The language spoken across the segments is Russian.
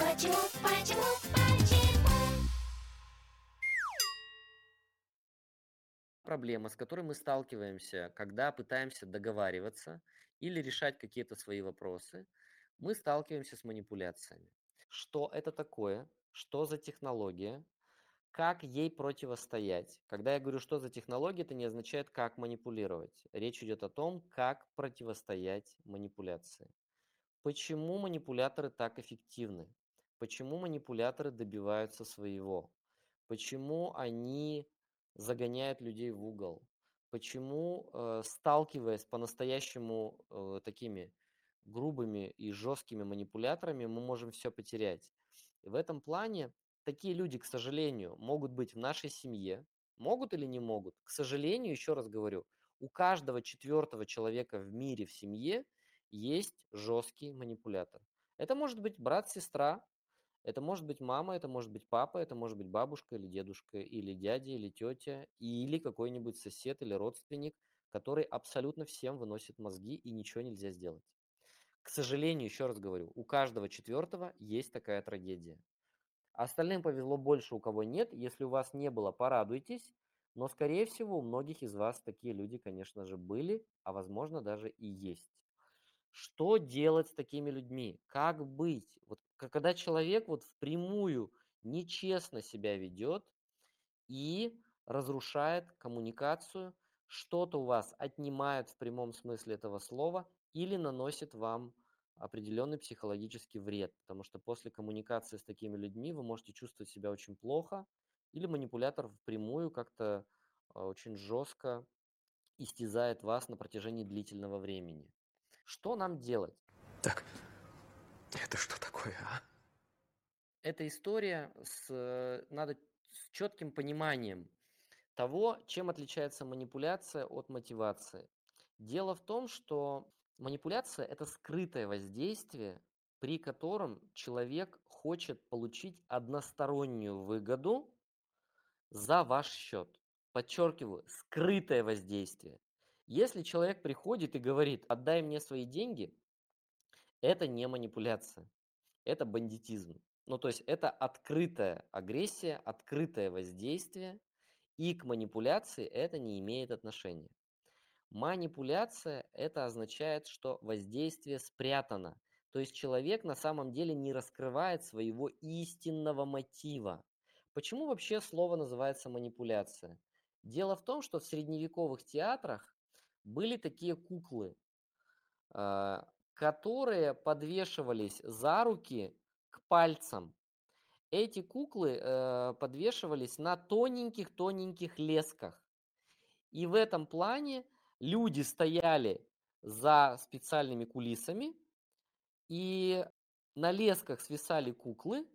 Почему, почему, почему? Проблема, с которой мы сталкиваемся, когда пытаемся договариваться или решать какие-то свои вопросы, мы сталкиваемся с манипуляциями. Что это такое? Что за технология? Как ей противостоять? Когда я говорю, что за технология, это не означает, как манипулировать. Речь идет о том, как противостоять манипуляции. Почему манипуляторы так эффективны? Почему манипуляторы добиваются своего? Почему они загоняют людей в угол? Почему, э, сталкиваясь по-настоящему э, такими грубыми и жесткими манипуляторами, мы можем все потерять? И в этом плане такие люди, к сожалению, могут быть в нашей семье. Могут или не могут? К сожалению, еще раз говорю, у каждого четвертого человека в мире в семье есть жесткий манипулятор. Это может быть брат, сестра, это может быть мама, это может быть папа, это может быть бабушка или дедушка, или дядя, или тетя, или какой-нибудь сосед или родственник, который абсолютно всем выносит мозги и ничего нельзя сделать. К сожалению, еще раз говорю, у каждого четвертого есть такая трагедия. Остальным повезло больше, у кого нет. Если у вас не было, порадуйтесь. Но, скорее всего, у многих из вас такие люди, конечно же, были, а возможно даже и есть. Что делать с такими людьми? Как быть? Вот когда человек вот впрямую нечестно себя ведет и разрушает коммуникацию, что-то у вас отнимает в прямом смысле этого слова или наносит вам определенный психологический вред, потому что после коммуникации с такими людьми вы можете чувствовать себя очень плохо, или манипулятор впрямую как-то а, очень жестко истязает вас на протяжении длительного времени. Что нам делать? Так, это что такое, а? Эта история с, э, надо с четким пониманием того, чем отличается манипуляция от мотивации. Дело в том, что манипуляция– это скрытое воздействие, при котором человек хочет получить одностороннюю выгоду за ваш счет. Подчеркиваю, скрытое воздействие. Если человек приходит и говорит, отдай мне свои деньги, это не манипуляция, это бандитизм. Ну, то есть это открытая агрессия, открытое воздействие, и к манипуляции это не имеет отношения. Манипуляция – это означает, что воздействие спрятано. То есть человек на самом деле не раскрывает своего истинного мотива. Почему вообще слово называется манипуляция? Дело в том, что в средневековых театрах были такие куклы, а, которые подвешивались за руки к пальцам. Эти куклы э, подвешивались на тоненьких-тоненьких лесках. И в этом плане люди стояли за специальными кулисами, и на лесках свисали куклы,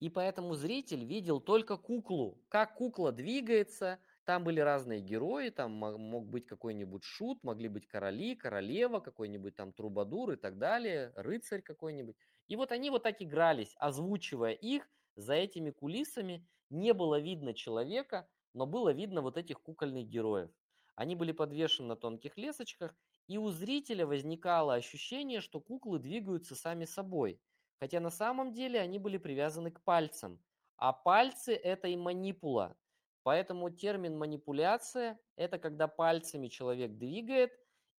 и поэтому зритель видел только куклу, как кукла двигается, там были разные герои, там мог быть какой-нибудь шут, могли быть короли, королева, какой-нибудь там трубадур и так далее, рыцарь какой-нибудь. И вот они вот так игрались, озвучивая их за этими кулисами. Не было видно человека, но было видно вот этих кукольных героев. Они были подвешены на тонких лесочках, и у зрителя возникало ощущение, что куклы двигаются сами собой. Хотя на самом деле они были привязаны к пальцам. А пальцы – это и манипула. Поэтому термин манипуляция – это когда пальцами человек двигает,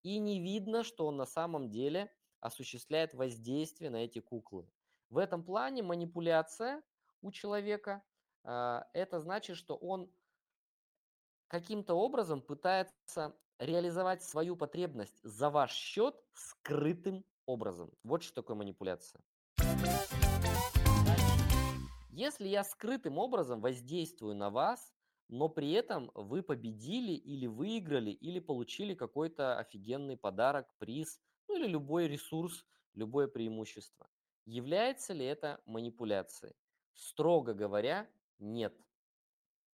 и не видно, что он на самом деле осуществляет воздействие на эти куклы. В этом плане манипуляция у человека э, это значит, что он каким-то образом пытается реализовать свою потребность за ваш счет скрытым образом. Вот что такое манипуляция. Если я скрытым образом воздействую на вас, но при этом вы победили или выиграли, или получили какой-то офигенный подарок, приз, ну или любой ресурс, любое преимущество. Является ли это манипуляцией? Строго говоря, нет.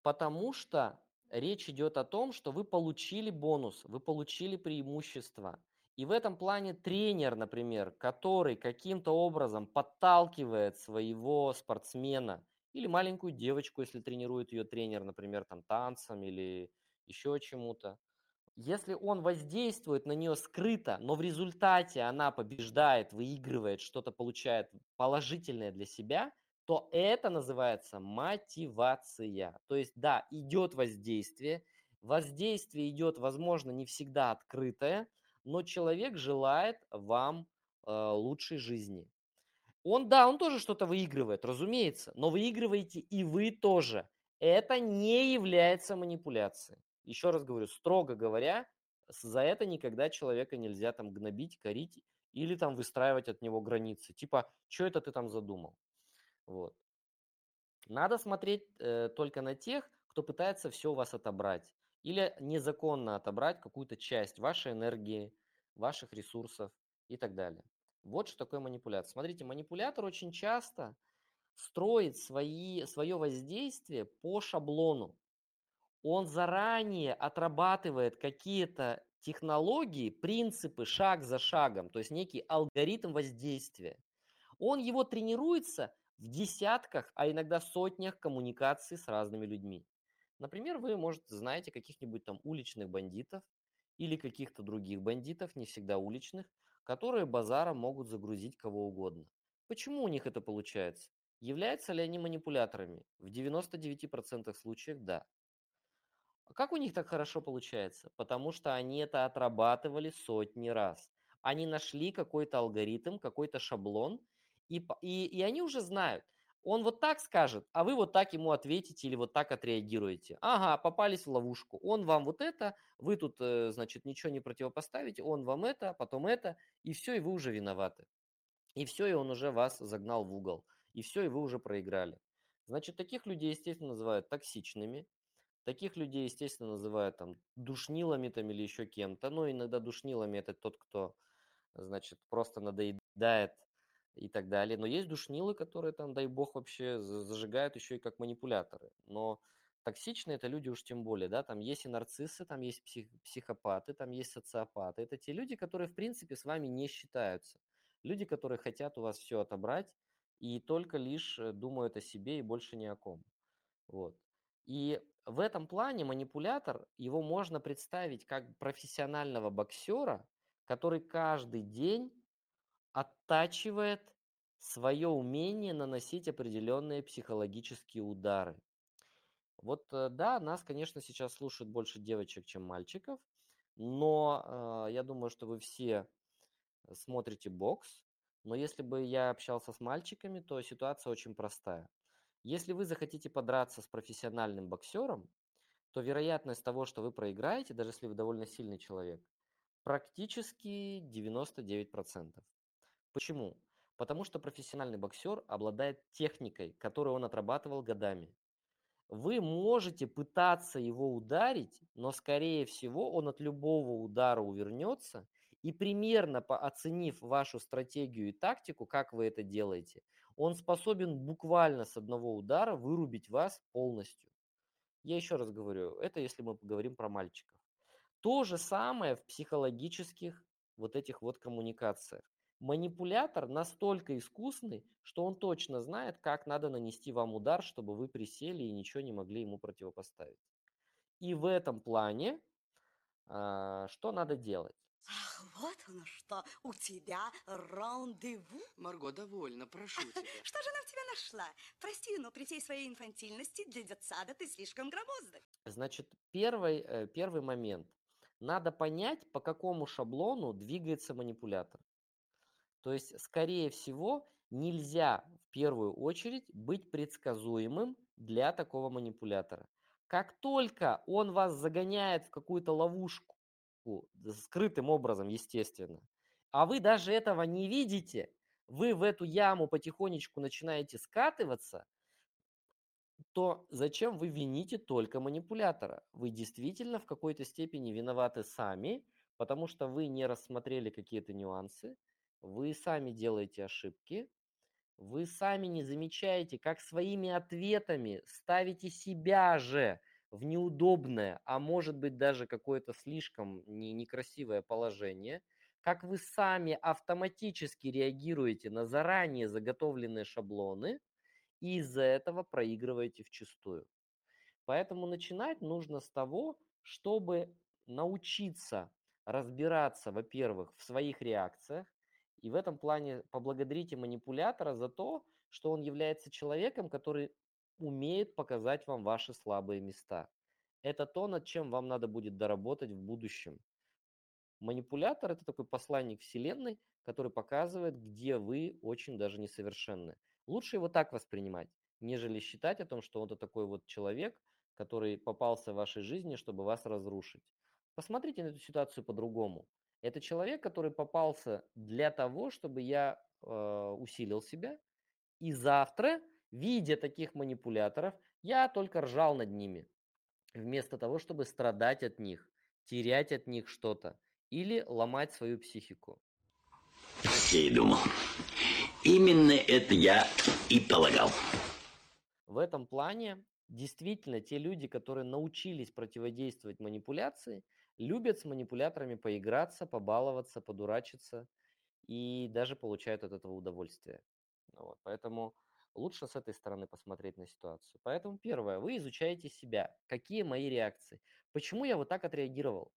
Потому что речь идет о том, что вы получили бонус, вы получили преимущество. И в этом плане тренер, например, который каким-то образом подталкивает своего спортсмена или маленькую девочку, если тренирует ее тренер, например, там танцам или еще чему-то. Если он воздействует на нее скрыто, но в результате она побеждает, выигрывает, что-то получает положительное для себя, то это называется мотивация. То есть, да, идет воздействие, воздействие идет, возможно, не всегда открытое, но человек желает вам э, лучшей жизни. Он, да, он тоже что-то выигрывает, разумеется, но выигрываете и вы тоже. Это не является манипуляцией. Еще раз говорю, строго говоря, за это никогда человека нельзя там гнобить, корить или там выстраивать от него границы. Типа, что это ты там задумал? Вот. Надо смотреть э, только на тех, кто пытается все у вас отобрать или незаконно отобрать какую-то часть вашей энергии, ваших ресурсов и так далее. Вот что такое манипуляция. Смотрите, манипулятор очень часто строит свои, свое воздействие по шаблону. Он заранее отрабатывает какие-то технологии, принципы шаг за шагом, то есть некий алгоритм воздействия. Он его тренируется в десятках, а иногда сотнях коммуникаций с разными людьми. Например, вы, может, знаете каких-нибудь там уличных бандитов или каких-то других бандитов, не всегда уличных, которые базаром могут загрузить кого угодно. Почему у них это получается? Являются ли они манипуляторами? В 99% случаев да. А как у них так хорошо получается? Потому что они это отрабатывали сотни раз. Они нашли какой-то алгоритм, какой-то шаблон, и, и, и они уже знают. Он вот так скажет, а вы вот так ему ответите или вот так отреагируете. Ага, попались в ловушку. Он вам вот это, вы тут, э, значит, ничего не противопоставите, он вам это, потом это, и все, и вы уже виноваты. И все, и он уже вас загнал в угол. И все, и вы уже проиграли. Значит, таких людей, естественно, называют токсичными. Таких людей, естественно, называют там душнилами там или еще кем-то. Но иногда душнилами это тот, кто, значит, просто надоедает и так далее. Но есть душнилы, которые там, дай бог, вообще зажигают еще и как манипуляторы. Но токсичные это люди уж тем более, да, там есть и нарциссы, там есть псих, психопаты, там есть социопаты. Это те люди, которые, в принципе, с вами не считаются. Люди, которые хотят у вас все отобрать и только лишь э, думают о себе и больше ни о ком. Вот. И в этом плане манипулятор, его можно представить как профессионального боксера, который каждый день оттачивает свое умение наносить определенные психологические удары. Вот э, да, нас, конечно, сейчас слушают больше девочек, чем мальчиков, но э, я думаю, что вы все смотрите бокс, но если бы я общался с мальчиками, то ситуация очень простая. Если вы захотите подраться с профессиональным боксером, то вероятность того, что вы проиграете, даже если вы довольно сильный человек, практически 99%. Почему? Потому что профессиональный боксер обладает техникой, которую он отрабатывал годами. Вы можете пытаться его ударить, но скорее всего он от любого удара увернется и примерно оценив вашу стратегию и тактику, как вы это делаете, он способен буквально с одного удара вырубить вас полностью. Я еще раз говорю, это если мы поговорим про мальчиков. То же самое в психологических вот этих вот коммуникациях манипулятор настолько искусный, что он точно знает, как надо нанести вам удар, чтобы вы присели и ничего не могли ему противопоставить. И в этом плане а, что надо делать? Ах, вот оно что, у тебя рандеву. Марго, довольно, прошу тебя. Что же она в тебя нашла? Прости, но при всей своей инфантильности для детсада ты слишком громоздок. Значит, первый, э, первый момент. Надо понять, по какому шаблону двигается манипулятор. То есть, скорее всего, нельзя в первую очередь быть предсказуемым для такого манипулятора. Как только он вас загоняет в какую-то ловушку, скрытым образом, естественно, а вы даже этого не видите, вы в эту яму потихонечку начинаете скатываться, то зачем вы вините только манипулятора? Вы действительно в какой-то степени виноваты сами, потому что вы не рассмотрели какие-то нюансы, вы сами делаете ошибки, вы сами не замечаете, как своими ответами ставите себя же в неудобное, а может быть даже какое-то слишком не, некрасивое положение, как вы сами автоматически реагируете на заранее заготовленные шаблоны и из-за этого проигрываете вчастую. Поэтому начинать нужно с того, чтобы научиться разбираться, во-первых, в своих реакциях, и в этом плане поблагодарите манипулятора за то, что он является человеком, который умеет показать вам ваши слабые места. Это то, над чем вам надо будет доработать в будущем. Манипулятор– это такой посланник Вселенной, который показывает, где вы очень даже несовершенны. Лучше его так воспринимать, нежели считать о том, что он это такой вот человек, который попался в вашей жизни, чтобы вас разрушить. Посмотрите на эту ситуацию по-другому. Это человек, который попался для того, чтобы я э, усилил себя, и завтра, видя таких манипуляторов, я только ржал над ними, вместо того, чтобы страдать от них, терять от них что-то или ломать свою психику. Я и думал. Именно это я и полагал. В этом плане действительно те люди, которые научились противодействовать манипуляции, любят с манипуляторами поиграться, побаловаться, подурачиться и даже получают от этого удовольствие. Вот, поэтому лучше с этой стороны посмотреть на ситуацию. Поэтому первое, вы изучаете себя. Какие мои реакции? Почему я вот так отреагировал?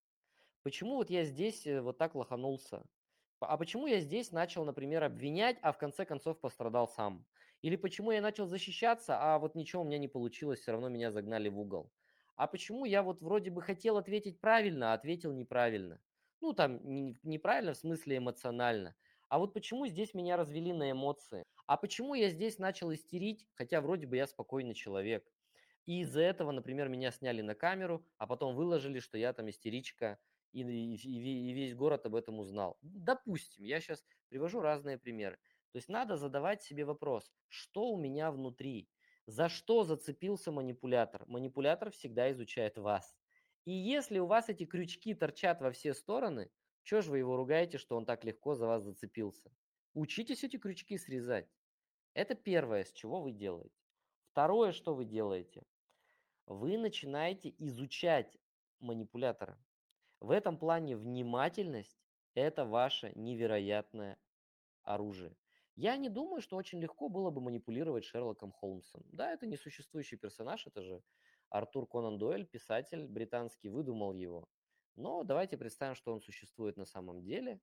Почему вот я здесь э, вот так лоханулся? А почему я здесь начал, например, обвинять, а в конце концов пострадал сам? Или почему я начал защищаться, а вот ничего у меня не получилось, все равно меня загнали в угол? А почему я вот вроде бы хотел ответить правильно, а ответил неправильно? Ну, там, не- неправильно в смысле эмоционально. А вот почему здесь меня развели на эмоции? А почему я здесь начал истерить, хотя вроде бы я спокойный человек? И из-за этого, например, меня сняли на камеру, а потом выложили, что я там истеричка, и, и- и весь город об этом узнал. Допустим, я сейчас привожу разные примеры. То есть надо задавать себе вопрос, что у меня внутри, за что зацепился манипулятор. Манипулятор всегда изучает вас. И если у вас эти крючки торчат во все стороны, что же вы его ругаете, что он так легко за вас зацепился? Учитесь эти крючки срезать. Это первое, с чего вы делаете. Второе, что вы делаете, вы начинаете изучать манипулятора. В этом плане внимательность– это ваше невероятное оружие. Я не думаю, что очень легко было бы манипулировать Шерлоком Холмсом. Да, это несуществующий персонаж, это же Артур Конан Дойль, писатель британский, выдумал его. Но давайте представим, что он существует на самом деле.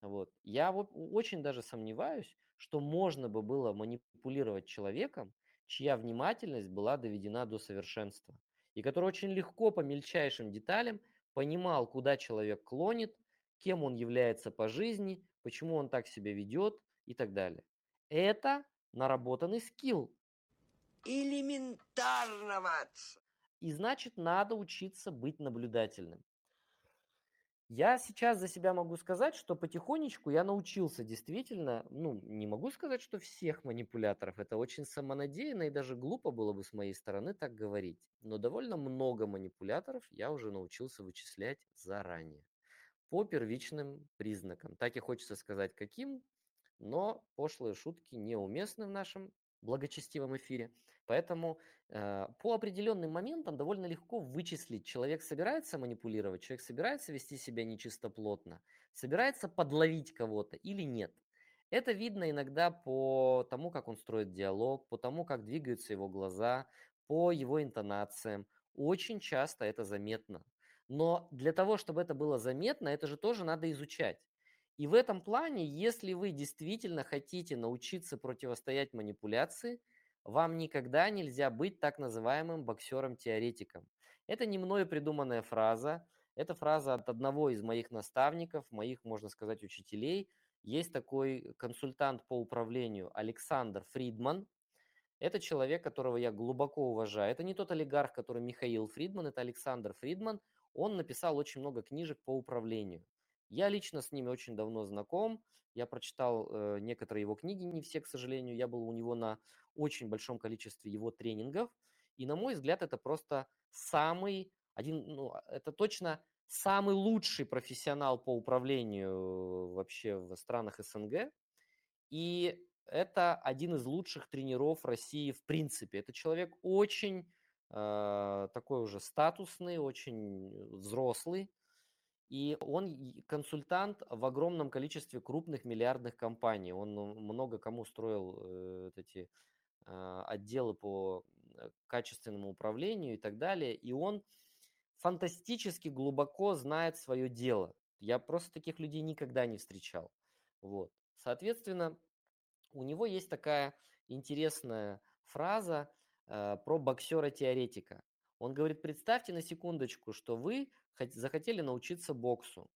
Вот. Я очень даже сомневаюсь, что можно бы было манипулировать человеком, чья внимательность была доведена до совершенства, и который очень легко по мельчайшим деталям понимал, куда человек клонит, кем он является по жизни, почему он так себя ведет и так далее. Это наработанный скилл. Элементарно, Ватс. И значит, надо учиться быть наблюдательным. Я сейчас за себя могу сказать, что потихонечку я научился действительно, ну, не могу сказать, что всех манипуляторов, это очень самонадеянно и даже глупо было бы с моей стороны так говорить, но довольно много манипуляторов я уже научился вычислять заранее по первичным признакам. Так и хочется сказать, каким, но пошлые шутки неуместны в нашем благочестивом эфире. Поэтому э, по определенным моментам довольно легко вычислить, человек собирается манипулировать, человек собирается вести себя нечистоплотно, собирается подловить кого-то или нет. Это видно иногда по тому, как он строит диалог, по тому, как двигаются его глаза, по его интонациям. Очень часто это заметно. Но для того, чтобы это было заметно, это же тоже надо изучать. И в этом плане, если вы действительно хотите научиться противостоять манипуляции, вам никогда нельзя быть так называемым боксером-теоретиком. Это не мною придуманная фраза, это фраза от одного из моих наставников, моих, можно сказать, учителей. Есть такой консультант по управлению Александр Фридман. Это человек, которого я глубоко уважаю. Это не тот олигарх, который Михаил Фридман, это Александр Фридман. Он написал очень много книжек по управлению. Я лично с ними очень давно знаком. Я прочитал э, некоторые его книги, не все, к сожалению. Я был у него на очень большом количестве его тренингов. И, на мой взгляд, это просто самый, один, ну, это точно самый лучший профессионал по управлению вообще в странах СНГ. И это один из лучших тренеров России в принципе. Это человек очень э, такой уже статусный, очень взрослый. И он консультант в огромном количестве крупных миллиардных компаний. Он ну, много кому строил э, вот эти э, отделы по э, качественному управлению и так далее. И он фантастически глубоко знает свое дело. Я просто таких людей никогда не встречал. Вот. Соответственно, у него есть такая интересная фраза э, про боксера-теоретика. Он говорит, представьте на секундочку, что вы хот- захотели научиться боксу,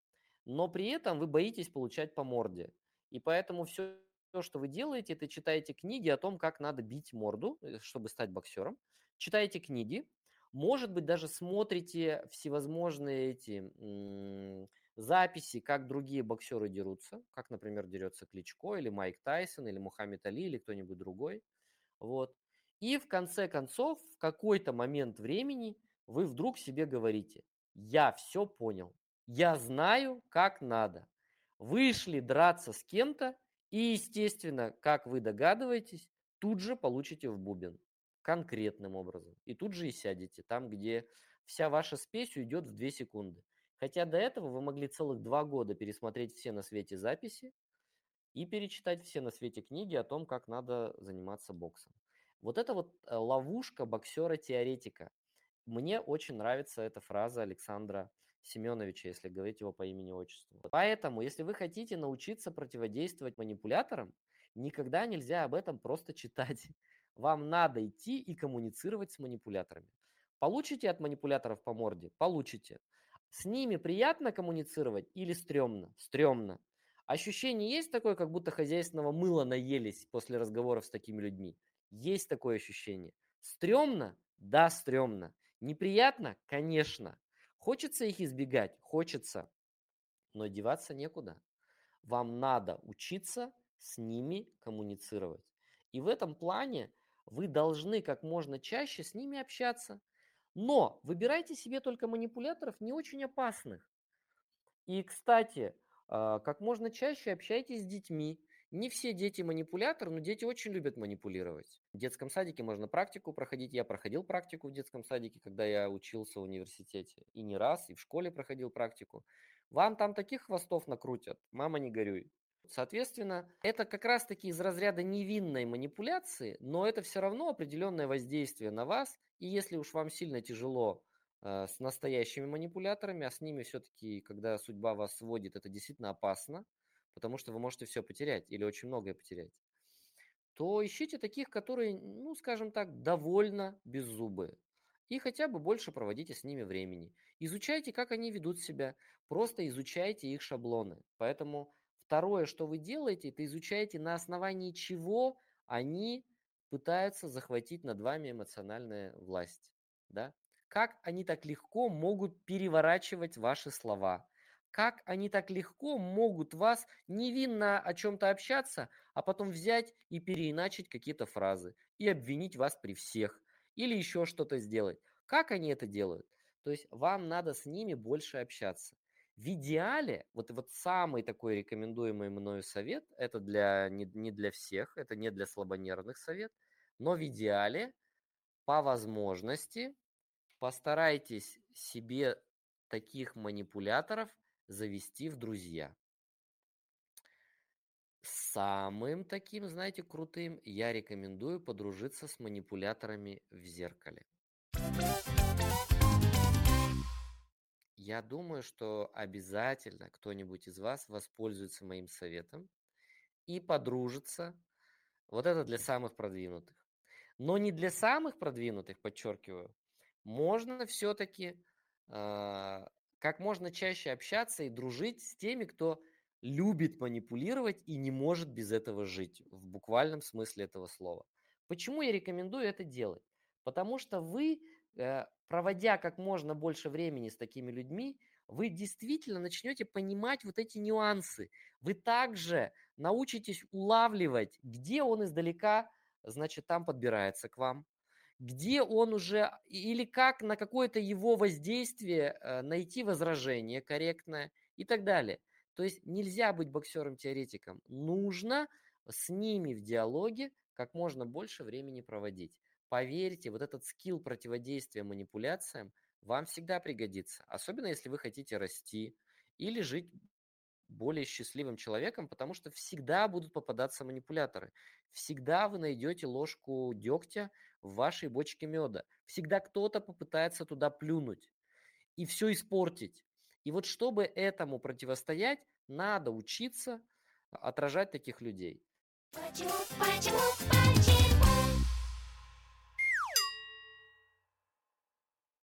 но при этом вы боитесь получать по морде. И поэтому все, что вы делаете, это читаете книги о том, как надо бить морду, э, чтобы стать боксером. Читаете книги, может быть, даже смотрите всевозможные эти м, записи, как другие боксеры дерутся, как, например, дерется Кличко или Майк Тайсон или Мухаммед Али или кто-нибудь другой. Вот. И в конце концов, в какой-то момент времени вы вдруг себе говорите, я все понял, я знаю, как надо. Вышли драться с кем-то, и, естественно, как вы догадываетесь, тут же получите в бубен конкретным образом. И тут же и сядете, там, где вся ваша спесь уйдет в 2 секунды. Хотя до этого вы могли целых два года пересмотреть все на свете записи и перечитать все на свете книги о том, как надо заниматься боксом. Вот это вот э, ловушка боксера-теоретика. Мне очень нравится эта фраза Александра Семеновича, если говорить его по имени-отчеству. Поэтому, если вы хотите научиться противодействовать манипуляторам, никогда нельзя об этом просто читать. Вам надо идти и коммуницировать с манипуляторами. Получите от манипуляторов по морде? Получите. С ними приятно коммуницировать или стрёмно? Стрёмно. Ощущение есть такое, как будто хозяйственного мыла наелись после разговоров с такими людьми? Есть такое ощущение. Стрёмно? Да, стрёмно. Неприятно? Конечно. Хочется их избегать? Хочется. Но деваться некуда. Вам надо учиться с ними коммуницировать. И в этом плане вы должны как можно чаще с ними общаться. Но выбирайте себе только манипуляторов не очень опасных. И, кстати, а, как можно чаще общайтесь с детьми. Не все дети манипуляторы, но дети очень любят манипулировать. В детском садике можно практику проходить. Я проходил практику в детском садике, когда я учился в университете. И не раз, и в школе проходил практику. Вам там таких хвостов накрутят, мама не горюй. Соответственно, это как раз-таки из разряда невинной манипуляции, но это все равно определенное воздействие на вас. И если уж вам сильно тяжело э, с настоящими манипуляторами, а с ними все-таки, когда судьба вас сводит, это действительно опасно, потому что вы можете все потерять или очень многое потерять, то ищите таких, которые, ну, скажем так, довольно беззубые. И хотя бы больше проводите с ними времени. Изучайте, как они ведут себя. Просто изучайте их шаблоны. Поэтому второе, что вы делаете, это изучаете, на основании чего они пытаются захватить над вами эмоциональную власть. Да? Как они так легко могут переворачивать ваши слова, как они так легко могут вас невинно о чем-то общаться, а потом взять и переиначить какие-то фразы и обвинить вас при всех или еще что-то сделать. Как они это делают? То есть вам надо с ними больше общаться. В идеале, вот, вот самый такой рекомендуемый мною совет, это для, не, не для всех, это не для слабонервных совет, но в идеале, по возможности, постарайтесь себе таких манипуляторов завести в друзья. Самым таким, знаете, крутым я рекомендую подружиться с манипуляторами в зеркале. Я думаю, что обязательно кто-нибудь из вас воспользуется моим советом и подружится. Вот это для самых продвинутых. Но не для самых продвинутых, подчеркиваю, можно все-таки а, как можно чаще общаться и дружить с теми, кто любит манипулировать и не может без этого жить, в буквальном смысле этого слова. Почему я рекомендую это делать? Потому что вы, э, проводя как можно больше времени с такими людьми, вы действительно начнете понимать вот эти нюансы. Вы также научитесь улавливать, где он издалека, значит, там подбирается к вам, где он уже, или как на какое-то его воздействие э, найти возражение корректное и так далее. То есть нельзя быть боксером-теоретиком. Нужно с ними в диалоге как можно больше времени проводить. Поверьте, вот этот скилл противодействия манипуляциям вам всегда пригодится. Особенно если вы хотите расти или жить более счастливым человеком, потому что всегда будут попадаться манипуляторы. Всегда вы найдете ложку дегтя в вашей бочке меда. Всегда кто-то попытается туда плюнуть. и все испортить. И вот чтобы этому противостоять, надо учиться отражать таких людей. Почему, почему, почему?